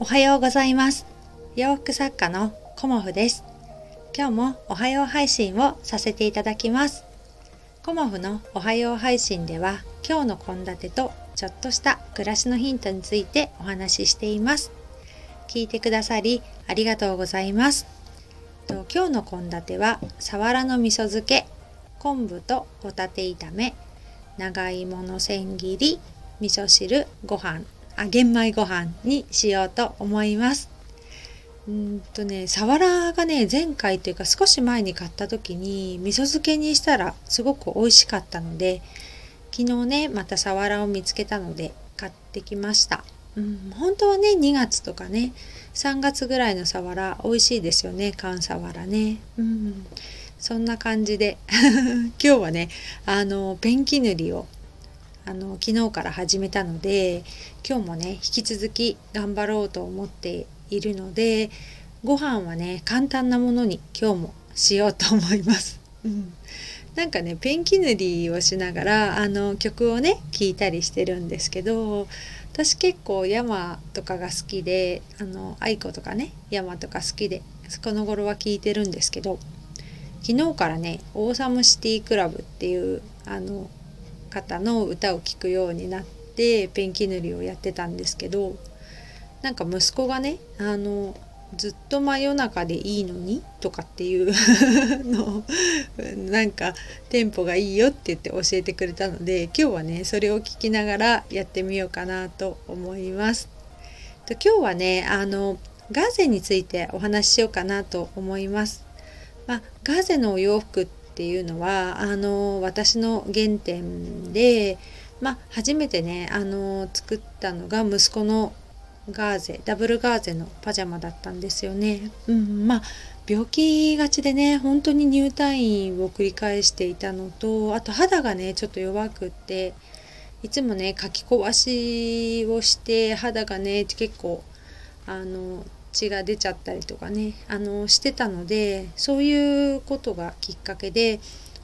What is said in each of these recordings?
おはようございます。洋服作家のコモフです。今日もおはよう配信をさせていただきます。コモフのおはよう配信では今日の献立とちょっとした暮らしのヒントについてお話ししています。聞いてくださりありがとうございます。と今日の献立はさわらの味噌漬け昆布とホタテ炒め長芋の千切り味噌汁ご飯。玄米ご飯にしようと思います。うんとねさわらがね前回というか少し前に買った時に味噌漬けにしたらすごく美味しかったので昨日ねまたさわらを見つけたので買ってきました、うん、本当はね2月とかね3月ぐらいのさわら美味しいですよね寒さわらね。うんそんな感じで。今日はねあのペンキ塗りをあの昨日から始めたので今日もね引き続き頑張ろうと思っているのでご飯はね簡単なものに今日もしようと思います。うん、なんかねペンキ塗りをしながらあの曲をね聴いたりしてるんですけど私結構山とかが好きであの愛子とかね山とか好きでこの頃は聴いてるんですけど昨日からね「オーサムシティクラブ」っていうあの方の歌を聴くようになってペンキ塗りをやってたんですけどなんか息子がねあのずっと真夜中でいいのにとかっていう のなんかテンポがいいよって言って教えてくれたので今日はねそれを聞きながらやってみようかなと思います。と今日はねあのガーゼについてお話ししようかなと思います。まあ、ガーゼのお洋服っていうのはあの私の原点で、まあ、初めてねあの作ったのが息子のガーゼダブルガーゼのパジャマだったんですよね。うん、まあ病気がちでね本当に入退院を繰り返していたのとあと肌がねちょっと弱くっていつもねかき壊しをして肌がね結構あの血が出ちゃったりとかねあのしてたのでそういうことがきっかけで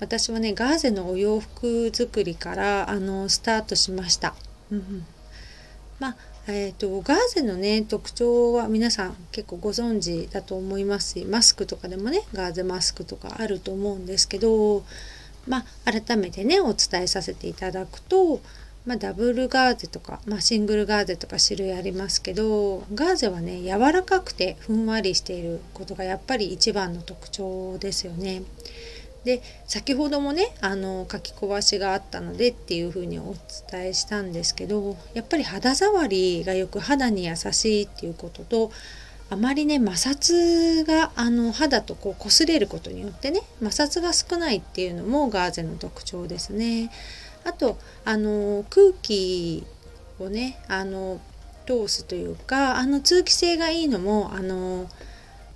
私はねガーゼのお洋服作りからあのスタートしました。うん、まあえーと、ガーゼのね特徴は皆さん結構ご存知だと思いますしマスクとかでもねガーゼマスクとかあると思うんですけどまあ改めてねお伝えさせていただくとまあ、ダブルガーゼとか、まあ、シングルガーゼとか種類ありますけどガーゼはね柔らかくてふんわりしていることがやっぱり一番の特徴ですよね。で先ほどもねあの書き壊しがあったのでっていうふうにお伝えしたんですけどやっぱり肌触りがよく肌に優しいっていうこととあまりね摩擦があの肌とこう擦れることによってね摩擦が少ないっていうのもガーゼの特徴ですね。あとあの空気をねあの通すというかあの通気性がいいのもあの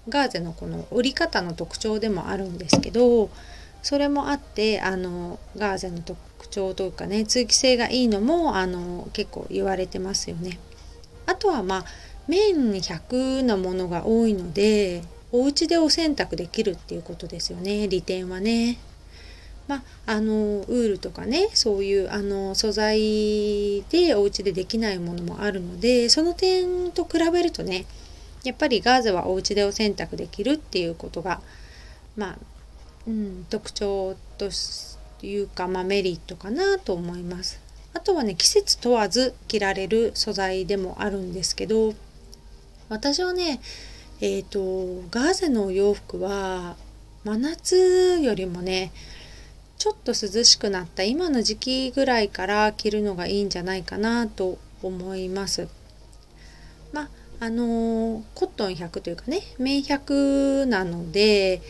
ガーゼのこの折り方の特徴でもあるんですけどそれもあってあのガーゼの特徴というかね通気性がいいのもあの結構言われてますよね。あとはまあ綿100のものが多いのでお家でお洗濯できるっていうことですよね利点はね。まあ、あのウールとかねそういうあの素材でお家でできないものもあるのでその点と比べるとねやっぱりガーゼはお家でお洗濯できるっていうことがまあ、うん、特徴というか、まあ、メリットかなと思います。あとはね季節問わず着られる素材でもあるんですけど私はねえっ、ー、とガーゼのお洋服は真夏よりもねちょっと涼しくなった今の時期ぐらいから着るのがいいんじゃないかなと思います。まああのー、コットン100というかね綿100なので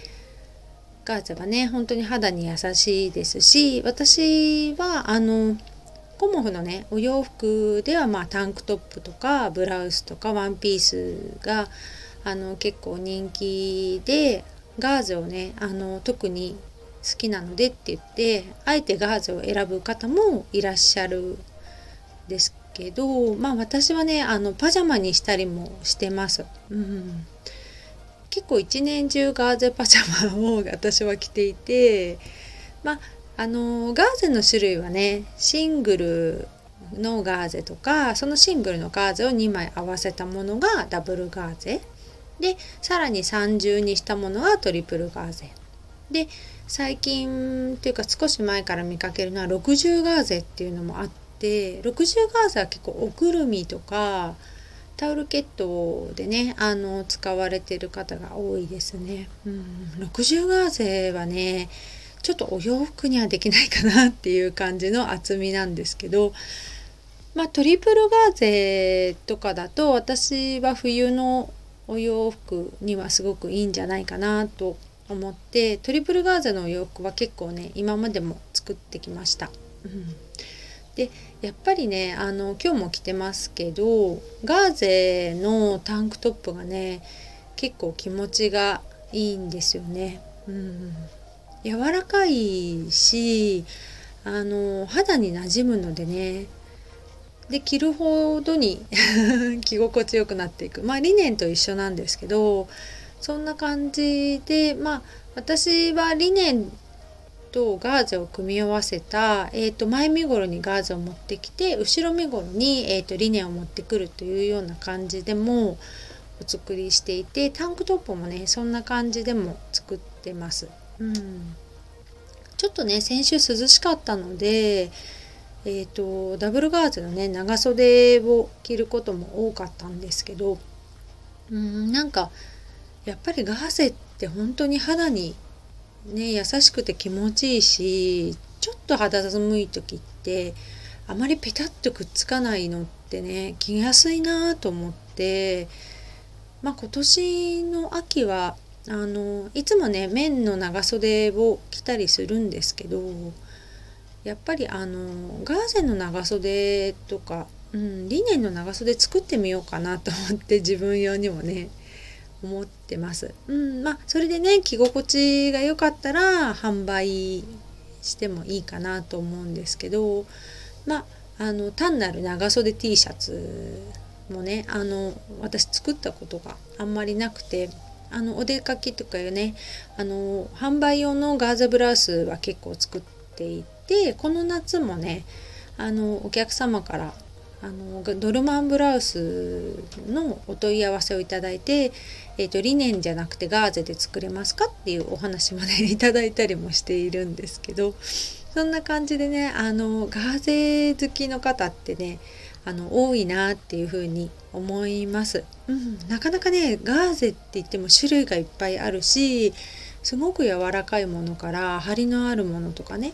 ガーゼはね本当に肌に優しいですし私はあのコモフのねお洋服ではまあタンクトップとかブラウスとかワンピースがあの結構人気でガーゼをねあの特に好きなのでって言ってあえてガーゼを選ぶ方もいらっしゃるですけどまあ私はねあのパジャマにしたりもしてます。うん。結構一年中ガーゼパジャマを私は着ていてまああのガーゼの種類はねシングルのガーゼとかそのシングルのガーゼを2枚合わせたものがダブルガーゼ。でさらに3重にしたものはトリプルガーゼ。で最近っていうか少し前から見かけるのは60ガーゼっていうのもあって60ガーゼは結構おくるみとかタオルケットでねあの使われてる方が多いですね。うん、60ガーゼはねちょっとお洋服にはできないかなっていう感じの厚みなんですけどまあトリプルガーゼとかだと私は冬のお洋服にはすごくいいんじゃないかなと思ってトリプルガーゼのお洋服は結構ね今までも作ってきました。うんでやっぱりねあの今日も着てますけどガーゼのタンクトップがね結構気持ちがいいんですよね。うん、柔らかいしあの肌に馴染むのでねで着るほどに 着心地よくなっていくまあリネンと一緒なんですけどそんな感じでまあ私はリネンとガーゼを組み合わせた、えー、と前身頃にガーゼを持ってきて後ろ身頃に、えー、とリネンを持ってくるというような感じでもお作りしていてタンクトップもねそんな感じでも作ってます。うん、ちょっとね先週涼しかったのでえーと、ダブルガーゼのね長袖を着ることも多かったんですけどうんなんかやっぱりガーゼって本当に肌にね優しくて気持ちいいしちょっと肌寒い時ってあまりペタッとくっつかないのってね着やすいなと思ってまあ今年の秋はあのいつもね綿の長袖を着たりするんですけどやっぱりあのガーゼの長袖とか、うん、リネンの長袖作ってみようかなと思って自分用にもね。思ってます。うん、まあそれでね着心地が良かったら販売してもいいかなと思うんですけどまああの単なる長袖 T シャツもねあの私作ったことがあんまりなくてあのお出かけとかよねあの販売用のガーゼブラウスは結構作っていてこの夏もねあのお客様からあのドルマンブラウスのお問い合わせをいただいて、えーと、リネンじゃなくてガーゼで作れますかっていうお話までいただいたりもしているんですけどそんな感じでねあのガーゼ好きの方ってねあの多いなっていうふうに思います、うん、なかなかねガーゼって言っても種類がいっぱいあるしすごく柔らかいものから張りのあるものとかね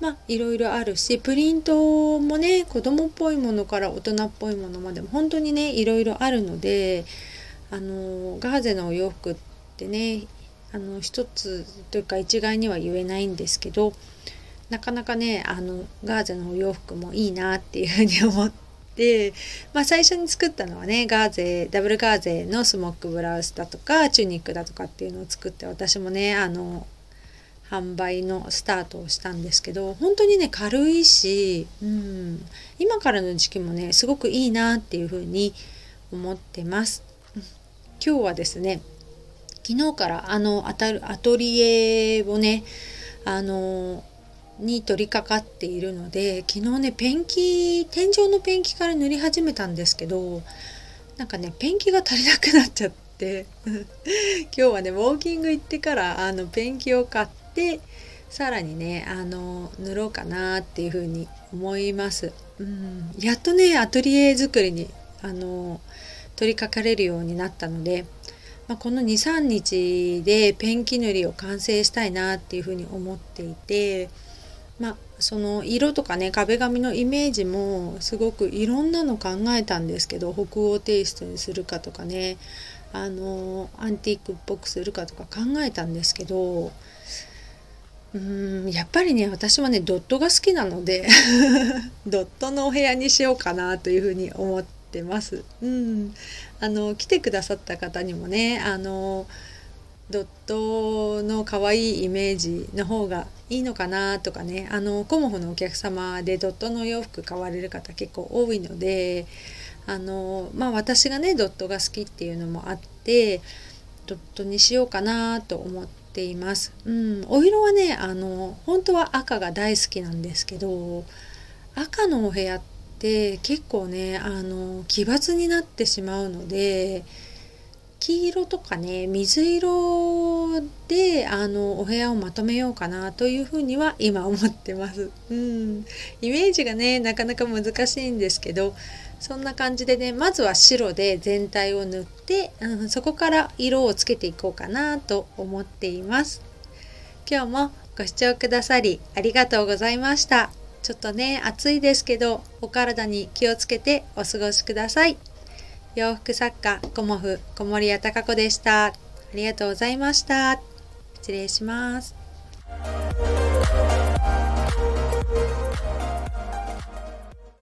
まあいろいろあるしプリントもね子供っぽいものから大人っぽいものまでも本当にねいろいろあるのであのガーゼのお洋服ってねあの一つというか一概には言えないんですけどなかなかねあのガーゼのお洋服もいいなっていうふうに思って、まあ、最初に作ったのはねガーゼダブルガーゼのスモックブラウスだとかチュニックだとかっていうのを作って私もねあの販売のスタートをしたんですけど本当にね軽いし、うん、今からの時期もねすごくいいなっていうふうに思ってます。今日はですね昨日からあのアトリエをねあのに取り掛かっているので昨日ねペンキ天井のペンキから塗り始めたんですけどなんかねペンキが足りなくなっちゃって 今日はねウォーキング行ってからあのペンキを買っでさらにねあの塗ろうかなっていうふうに思います。うん、やっとねアトリエ作りにあの取り掛かれるようになったので、まあ、この23日でペンキ塗りを完成したいなっていうふうに思っていて、まあ、その色とかね壁紙のイメージもすごくいろんなの考えたんですけど北欧テイストにするかとかねあのアンティークっぽくするかとか考えたんですけどうんやっぱりね私はねドットが好きなので ドットのお部屋にしようかなというふうに思ってます。うん、あの来てくださった方にもねあのドットの可愛いイメージの方がいいのかなとかねあのコモフのお客様でドットのお洋服買われる方結構多いのであのまあ私がねドットが好きっていうのもあってドットにしようかなと思ってています。うん、お色はねあの本当は赤が大好きなんですけど赤のお部屋っで結構ねあの奇抜になってしまうので黄色とかね水色であのお部屋をまとめようかなというふうには今思ってます。うん、イメージがねなかなか難しいんですけどそんな感じでねまずは白で全体を塗って、うん、そこから色をつけていこうかなと思っています。今日もご視聴くださりありがとうございました。ちょっとね暑いですけどお体に気をつけてお過ごしください。洋服作家コモフ小森屋隆子でした。ありがとうございました。失礼します。